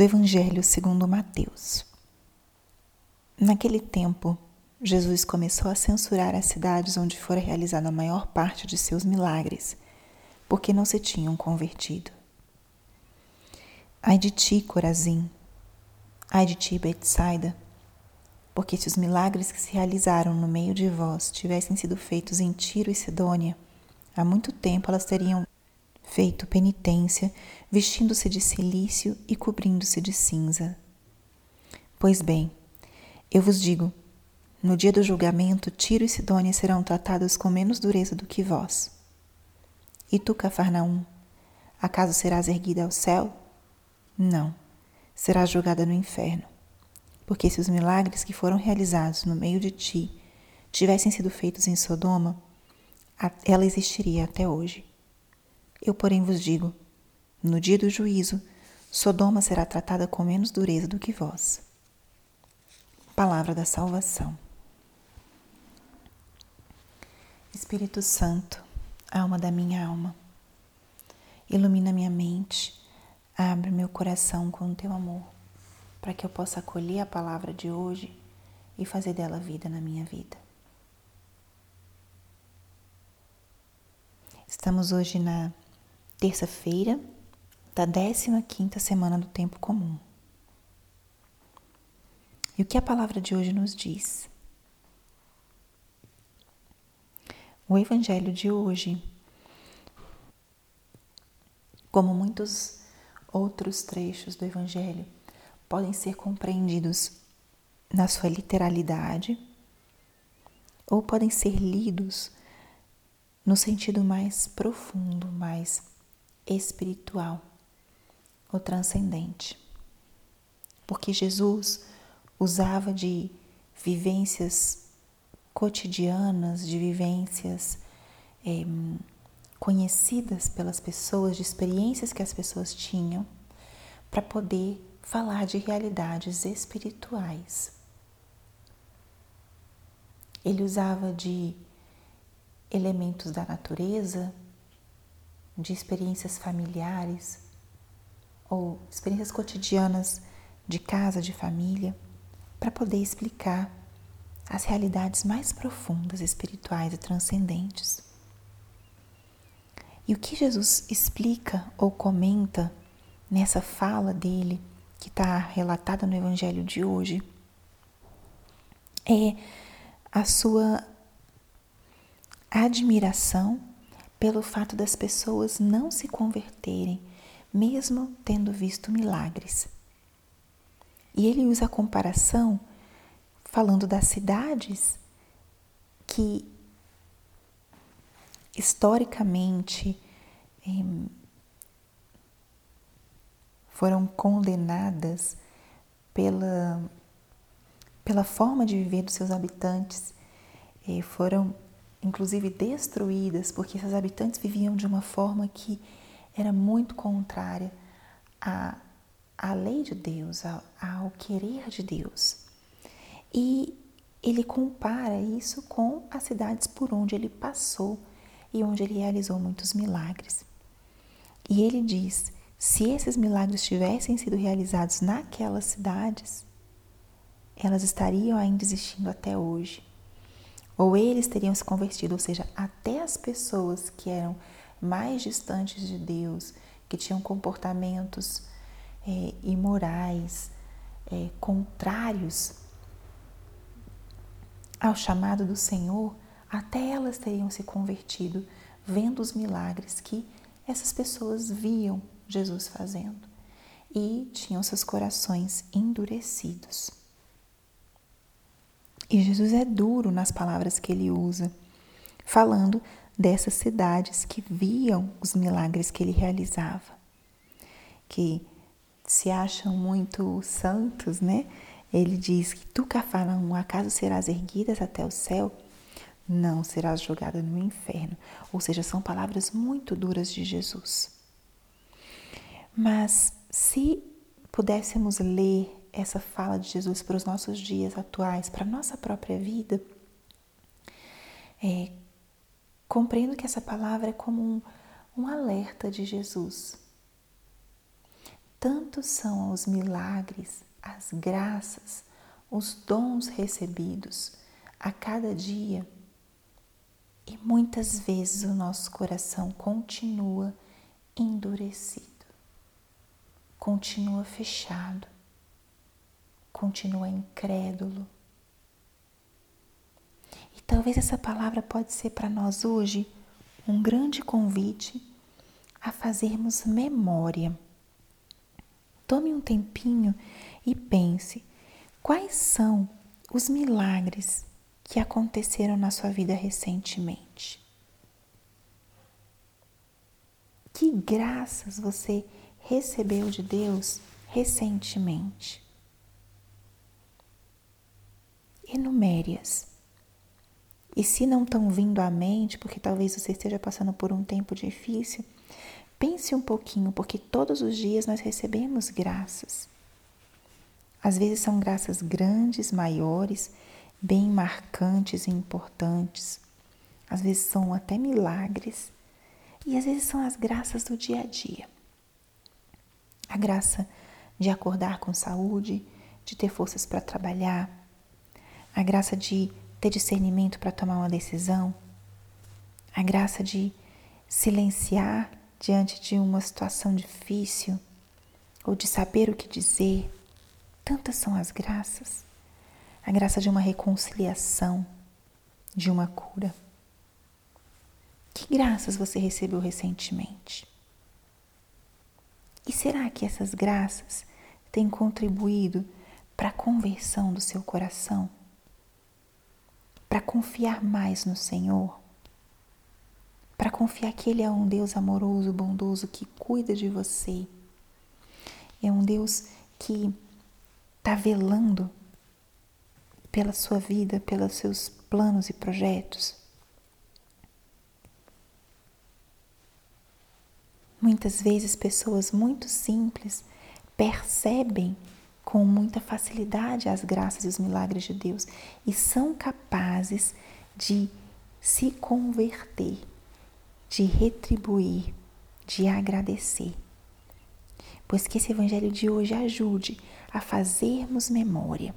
do Evangelho segundo Mateus. Naquele tempo, Jesus começou a censurar as cidades onde fora realizada a maior parte de seus milagres, porque não se tinham convertido. Ai de ti, Corazim! Ai de ti, Betsaida! Porque se os milagres que se realizaram no meio de vós tivessem sido feitos em Tiro e Sidônia, há muito tempo elas teriam feito penitência, vestindo-se de silício e cobrindo-se de cinza. Pois bem, eu vos digo, no dia do julgamento, Tiro e Sidônia serão tratados com menos dureza do que vós. E tu, Cafarnaum, acaso serás erguida ao céu? Não, serás julgada no inferno. Porque se os milagres que foram realizados no meio de ti tivessem sido feitos em Sodoma, ela existiria até hoje. Eu, porém, vos digo: no dia do juízo, Sodoma será tratada com menos dureza do que vós. Palavra da salvação. Espírito Santo, alma da minha alma, ilumina minha mente, abre meu coração com o teu amor, para que eu possa acolher a palavra de hoje e fazer dela vida na minha vida. Estamos hoje na terça-feira da 15ª semana do tempo comum. E o que a palavra de hoje nos diz? O evangelho de hoje, como muitos outros trechos do evangelho, podem ser compreendidos na sua literalidade ou podem ser lidos no sentido mais profundo, mais espiritual ou transcendente. Porque Jesus usava de vivências cotidianas, de vivências é, conhecidas pelas pessoas, de experiências que as pessoas tinham, para poder falar de realidades espirituais. Ele usava de elementos da natureza de experiências familiares ou experiências cotidianas de casa, de família, para poder explicar as realidades mais profundas, espirituais e transcendentes. E o que Jesus explica ou comenta nessa fala dele, que está relatada no Evangelho de hoje, é a sua admiração pelo fato das pessoas não se converterem, mesmo tendo visto milagres. E ele usa a comparação falando das cidades que historicamente foram condenadas pela, pela forma de viver dos seus habitantes, foram inclusive destruídas, porque esses habitantes viviam de uma forma que era muito contrária à, à lei de Deus, ao, ao querer de Deus. E ele compara isso com as cidades por onde ele passou e onde ele realizou muitos milagres. E ele diz: se esses milagres tivessem sido realizados naquelas cidades, elas estariam ainda existindo até hoje ou eles teriam se convertido, ou seja, até as pessoas que eram mais distantes de Deus, que tinham comportamentos é, imorais, é, contrários ao chamado do Senhor, até elas teriam se convertido, vendo os milagres que essas pessoas viam Jesus fazendo e tinham seus corações endurecidos. E Jesus é duro nas palavras que ele usa, falando dessas cidades que viam os milagres que ele realizava, que se acham muito santos, né? Ele diz que tu, Cafarnaum, acaso serás erguidas até o céu? Não, serás jogada no inferno. Ou seja, são palavras muito duras de Jesus. Mas se pudéssemos ler essa fala de Jesus para os nossos dias atuais, para a nossa própria vida, é, compreendo que essa palavra é como um, um alerta de Jesus. Tantos são os milagres, as graças, os dons recebidos a cada dia e muitas vezes o nosso coração continua endurecido, continua fechado, continua incrédulo. E talvez essa palavra pode ser para nós hoje um grande convite a fazermos memória. Tome um tempinho e pense quais são os milagres que aconteceram na sua vida recentemente. Que graças você recebeu de Deus recentemente? Enumere-as. E se não estão vindo à mente, porque talvez você esteja passando por um tempo difícil, pense um pouquinho, porque todos os dias nós recebemos graças. Às vezes são graças grandes, maiores, bem marcantes e importantes. Às vezes são até milagres e às vezes são as graças do dia a dia. A graça de acordar com saúde, de ter forças para trabalhar, a graça de ter discernimento para tomar uma decisão, a graça de silenciar diante de uma situação difícil ou de saber o que dizer. Tantas são as graças a graça de uma reconciliação, de uma cura. Que graças você recebeu recentemente? E será que essas graças têm contribuído para a conversão do seu coração? Para confiar mais no Senhor? Para confiar que Ele é um Deus amoroso, bondoso, que cuida de você? É um Deus que está velando pela sua vida, pelos seus planos e projetos. Muitas vezes pessoas muito simples percebem com muita facilidade as graças e os milagres de Deus e são capazes de se converter, de retribuir, de agradecer. Pois que esse evangelho de hoje ajude a fazermos memória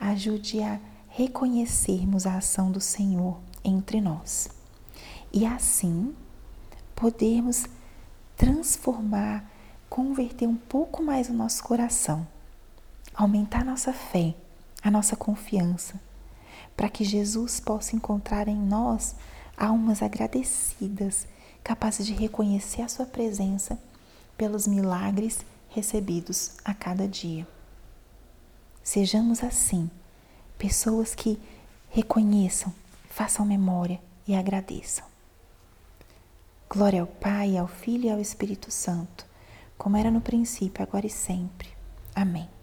ajude a reconhecermos a ação do Senhor entre nós e assim podermos transformar, converter um pouco mais o nosso coração, aumentar a nossa fé, a nossa confiança, para que Jesus possa encontrar em nós almas agradecidas, capazes de reconhecer a Sua presença pelos milagres recebidos a cada dia. Sejamos assim, pessoas que reconheçam, façam memória e agradeçam. Glória ao Pai, ao Filho e ao Espírito Santo, como era no princípio, agora e sempre. Amém.